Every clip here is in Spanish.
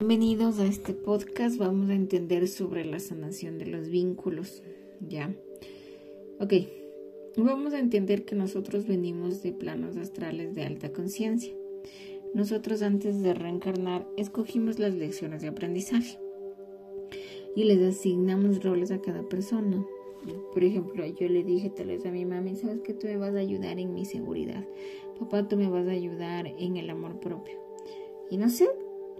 Bienvenidos a este podcast. Vamos a entender sobre la sanación de los vínculos. ¿Ya? Ok. Vamos a entender que nosotros venimos de planos astrales de alta conciencia. Nosotros antes de reencarnar escogimos las lecciones de aprendizaje y les asignamos roles a cada persona. Por ejemplo, yo le dije tal vez a mi mami, sabes que tú me vas a ayudar en mi seguridad. Papá, tú me vas a ayudar en el amor propio. Y no sé,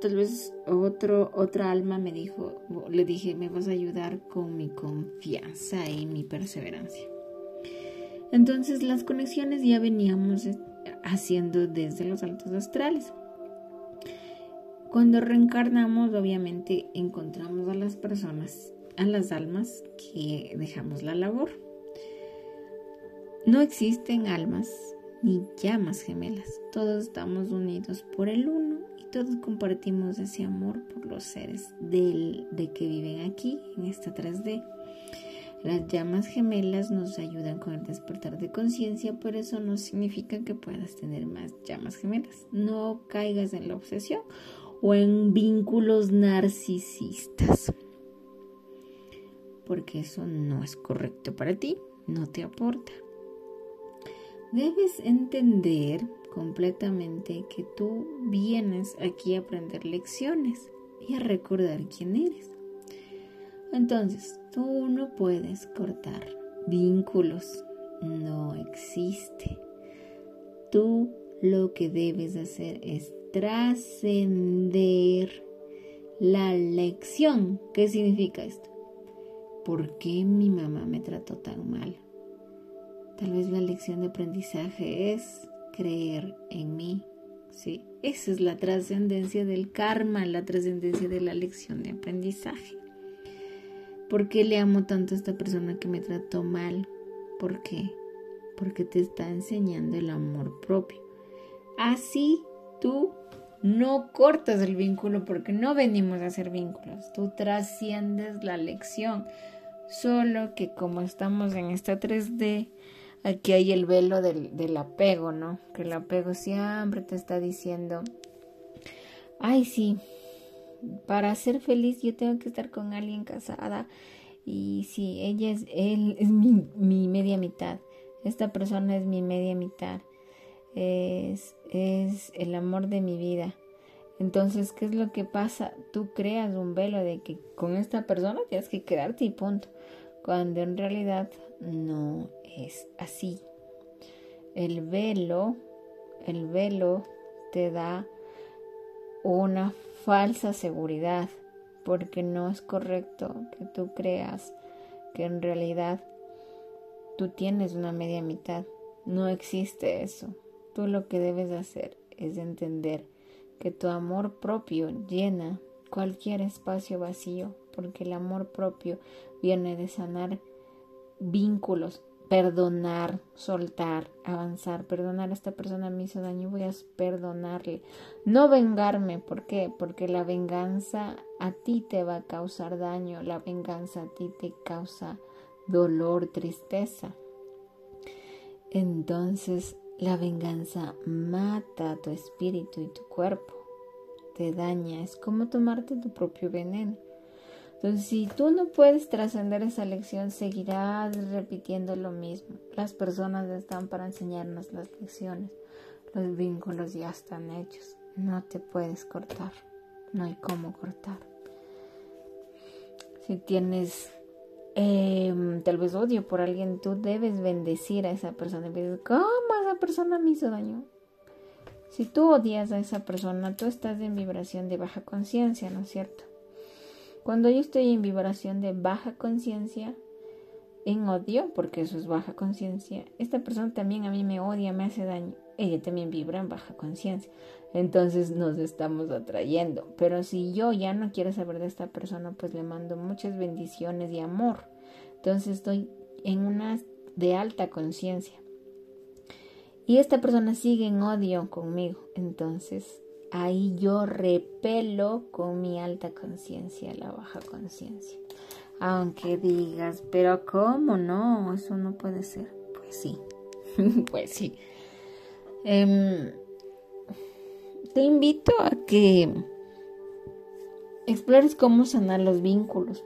tal vez otro, otra alma me dijo, le dije, me vas a ayudar con mi confianza y mi perseverancia. Entonces las conexiones ya veníamos haciendo desde los altos astrales. Cuando reencarnamos, obviamente encontramos a las personas, a las almas que dejamos la labor. No existen almas ni llamas gemelas, todos estamos unidos por el uno todos compartimos ese amor por los seres del, de que viven aquí, en esta 3D. Las llamas gemelas nos ayudan con el despertar de conciencia, pero eso no significa que puedas tener más llamas gemelas. No caigas en la obsesión o en vínculos narcisistas, porque eso no es correcto para ti, no te aporta. Debes entender completamente que tú vienes aquí a aprender lecciones y a recordar quién eres. Entonces, tú no puedes cortar vínculos, no existe. Tú lo que debes hacer es trascender la lección. ¿Qué significa esto? ¿Por qué mi mamá me trató tan mal? Tal vez la lección de aprendizaje es creer en mí. ¿sí? Esa es la trascendencia del karma, la trascendencia de la lección de aprendizaje. ¿Por qué le amo tanto a esta persona que me trató mal? ¿Por qué? Porque te está enseñando el amor propio. Así tú no cortas el vínculo porque no venimos a hacer vínculos. Tú trasciendes la lección. Solo que como estamos en esta 3D, aquí hay el velo del, apego, ¿no? Que el apego siempre te está diciendo, ay, sí, para ser feliz yo tengo que estar con alguien casada y sí, ella es, él es mi, mi media mitad, esta persona es mi media mitad, es, es el amor de mi vida. Entonces, ¿qué es lo que pasa? Tú creas un velo de que con esta persona tienes que quedarte y punto. Cuando en realidad no es así. El velo, el velo te da una falsa seguridad porque no es correcto que tú creas que en realidad tú tienes una media mitad. No existe eso. Tú lo que debes hacer es entender que tu amor propio llena cualquier espacio vacío, porque el amor propio viene de sanar vínculos, perdonar, soltar, avanzar, perdonar a esta persona me hizo daño, voy a perdonarle, no vengarme, ¿por qué? Porque la venganza a ti te va a causar daño, la venganza a ti te causa dolor, tristeza. Entonces la venganza mata tu espíritu y tu cuerpo, te daña, es como tomarte tu propio veneno. Entonces, si tú no puedes trascender esa lección, seguirás repitiendo lo mismo. Las personas están para enseñarnos las lecciones. Los vínculos ya están hechos. No te puedes cortar. No hay cómo cortar. Si tienes em, tal vez odio por alguien, tú debes bendecir a esa persona. ¿Cómo esa persona me hizo daño? Si tú odias a esa persona, tú estás en vibración de baja conciencia, ¿no es cierto? Cuando yo estoy en vibración de baja conciencia, en odio, porque eso es baja conciencia, esta persona también a mí me odia, me hace daño. Ella también vibra en baja conciencia. Entonces nos estamos atrayendo. Pero si yo ya no quiero saber de esta persona, pues le mando muchas bendiciones y amor. Entonces estoy en una de alta conciencia. Y esta persona sigue en odio conmigo. Entonces ahí yo repelo con mi alta conciencia la baja conciencia. Aunque digas, pero ¿cómo no? Eso no puede ser. Pues sí, pues sí. Em, te invito a que explores cómo sanar los vínculos.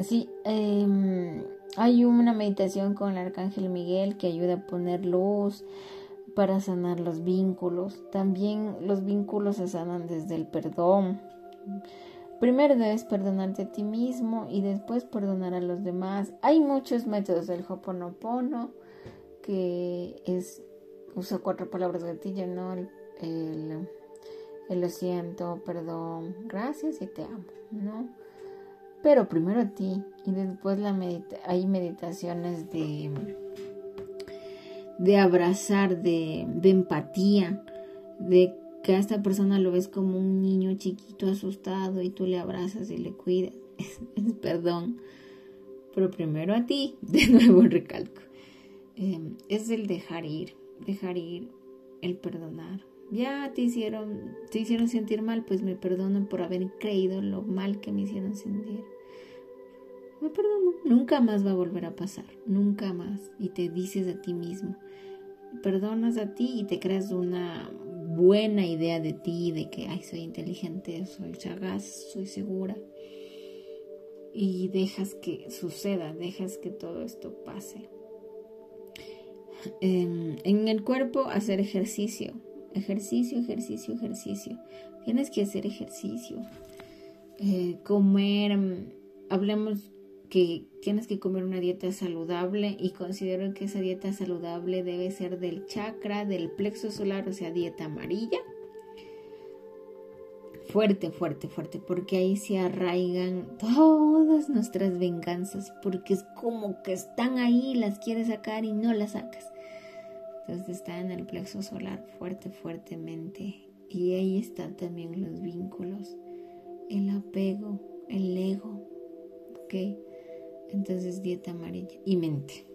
Sí, em, hay una meditación con el arcángel Miguel que ayuda a poner luz para sanar los vínculos. También los vínculos se sanan desde el perdón. Primero debes perdonarte a ti mismo y después perdonar a los demás. Hay muchos métodos del Hoponopono que es usa cuatro palabras gatillo, ¿no? El, el, lo siento, perdón, gracias y te amo, ¿no? Pero primero a ti y después la hay meditaciones de, de abrazar, de, empatía, de que a esta persona lo ves como un niño chiquito asustado y tú le abrazas y le cuidas. Perdón. Pero primero a ti, de nuevo recalco. Em, es el dejar ir, dejar ir, el perdonar. Ya te hicieron, te hicieron sentir mal, pues me perdonan por haber creído lo mal que me hicieron sentir. Me perdono, nunca más va a volver a pasar, nunca más. Y te dices a ti mismo, perdonas a ti y te creas una buena idea de ti, de que, ay, soy inteligente, soy sagaz, soy segura. Y dejas que suceda, dejas que todo esto pase. Em, en, el cuerpo, hacer ejercicio. Ejercicio, ejercicio, ejercicio. Tienes que hacer ejercicio. Eh, comer, em, hablemos que tienes que comer una dieta saludable y considero que esa dieta saludable debe ser del chakra, del plexo solar, o sea, dieta amarilla. Fuerte, fuerte, fuerte, porque ahí se arraigan todas nuestras venganzas, porque es como que están ahí, las quieres sacar y no las sacas. Entonces está en el plexo solar fuerte, fuertemente. Y ahí están también los vínculos, el apego, el ego, ¿ok? Entonces dieta amarilla y mente.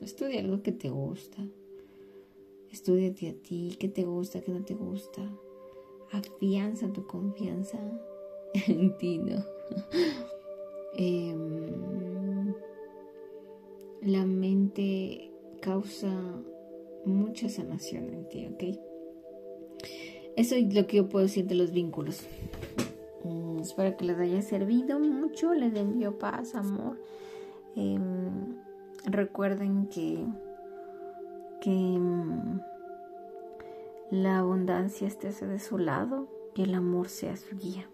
Estudia algo que te gusta. Estudiate a ti, qué te gusta, qué no te gusta. Afianza tu confianza en ti, ¿no? Em, la mente causa mucha sanación en ti, ¿ok? Eso es lo que yo puedo decir de los vínculos. Mm, espero que les haya servido mucho. Les envío paz, amor. Em, recuerden que, que em, la abundancia esté de su lado y el amor sea su guía.